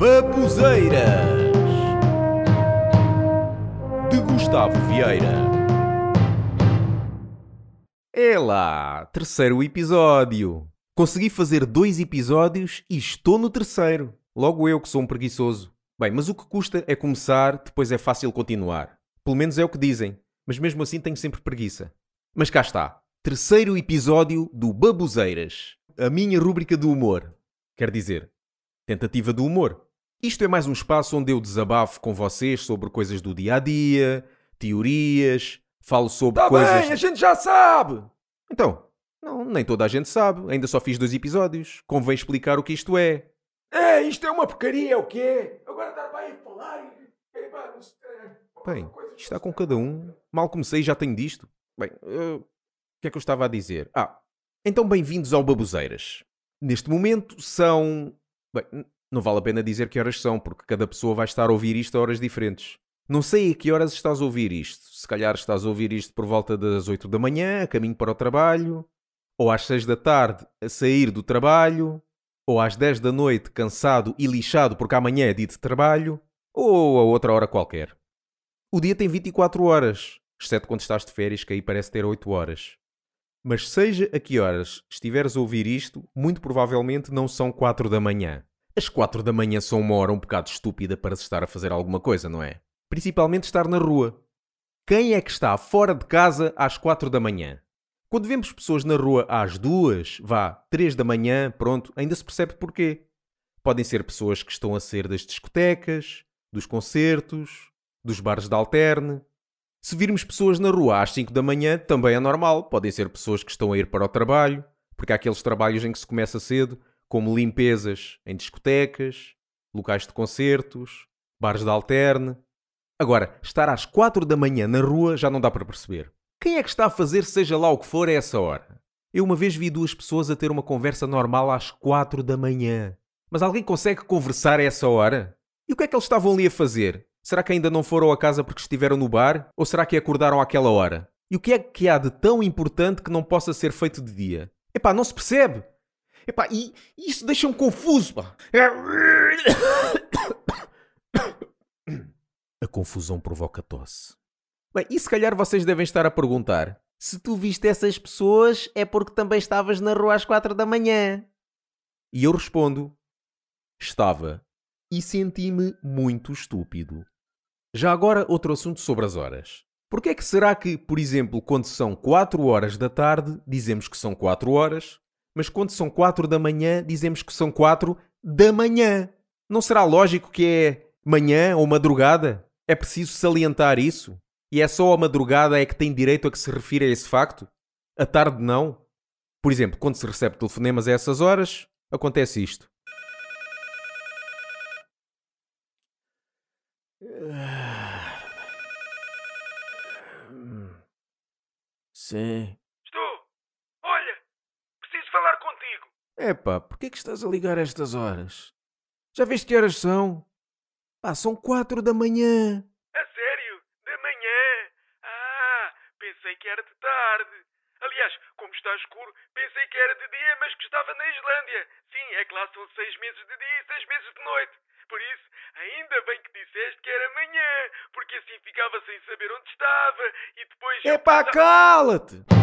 Babuzeiras de Gustavo Vieira. É lá, terceiro episódio. Consegui fazer dois episódios e estou no terceiro. Logo eu que sou um preguiçoso. Bem, mas o que custa é começar, depois é fácil continuar. Pelo menos é o que dizem. Mas mesmo assim tenho sempre preguiça. Mas cá está. Terceiro episódio do Babuzeiras. A minha rúbrica do humor. Quer dizer, tentativa do humor. Isto é mais um espaço onde eu desabafo com vocês sobre coisas do dia a dia, teorias, falo sobre Tá coisas. bem, a gente já sabe. Então, não, nem toda a gente sabe. Ainda só fiz dois episódios. Convém explicar o que isto é. É, isto é uma porcaria, o quê? Agora estar bem a falar e... Bem, está com cada um. Mal comecei já tenho disto. Bem, eh, o que é que eu estava a dizer? Ah, então bem-vindos ao Babuzeiras. Neste momento são. Bem, não vale a pena dizer que horas são, porque cada pessoa vai estar a ouvir isto a horas diferentes. Não sei a que horas estás a ouvir isto. Se calhar estás a ouvir isto por volta das 8 da manhã, a caminho para o trabalho, ou às 6 da tarde, a sair do trabalho, ou às 10 da noite, cansado e lixado porque amanhã é dia de trabalho, ou a outra hora qualquer. O dia tem 24 horas, exceto quando estás de férias, que aí parece ter 8 horas. Mas seja a que horas estiveres a ouvir isto, muito provavelmente não são 4 da manhã. As 4 da manhã são uma hora um bocado estúpida para se estar a fazer alguma coisa, não é? Principalmente estar na rua. Quem é que está fora de casa às 4 da manhã? Quando vemos pessoas na rua às 2, vá, 3 da manhã, pronto, ainda se percebe porquê. Podem ser pessoas que estão a sair das discotecas, dos concertos, dos bares de alterne. Se virmos pessoas na rua às 5 da manhã, também é normal. Podem ser pessoas que estão a ir para o trabalho, porque há aqueles trabalhos em que se começa cedo, como limpezas em discotecas, locais de concertos, bares de alterne. Agora, estar às 4 da manhã na rua já não dá para perceber. Quem é que está a fazer seja lá o que for a essa hora? Eu uma vez vi duas pessoas a ter uma conversa normal às 4 da manhã. Mas alguém consegue conversar a essa hora? E o que é que eles estavam ali a fazer? Será que ainda não foram a casa porque estiveram no bar? Ou será que acordaram àquela hora? E o que é que há de tão importante que não possa ser feito de dia? Epá, não se percebe! Epá, e e isso deixa-me confuso, pá! A confusão provoca tosse. Bem, e se calhar vocês devem estar a perguntar: se tu viste essas pessoas é porque também estavas na rua às quatro da manhã? E eu respondo: estava. E senti-me muito estúpido. Já agora, outro assunto sobre as horas. Porquê é que será que, por exemplo, quando são 4 horas da tarde, dizemos que são 4 horas, mas quando são 4 da manhã, dizemos que são 4 da manhã? Não será lógico que é manhã ou madrugada? É preciso salientar isso? E é só a madrugada é que tem direito a que se refira a esse facto? A tarde não? Por exemplo, quando se recebe telefonemas a essas horas, acontece isto. Sim. Estou. Olha, preciso falar contigo. Epá, porquê que estás a ligar a estas horas? Já viste que horas são? Pá, são quatro da manhã. A sério? Da manhã? Ah, pensei que era de tarde. Aliás, como está escuro, pensei que era de dia, mas que estava na Islândia. Sim, é que lá são seis meses de dia e seis meses de noite. Por isso, ainda bem que disseste que era manhã, porque assim ficava sem saber onde estava e depois... Epá, cala-te!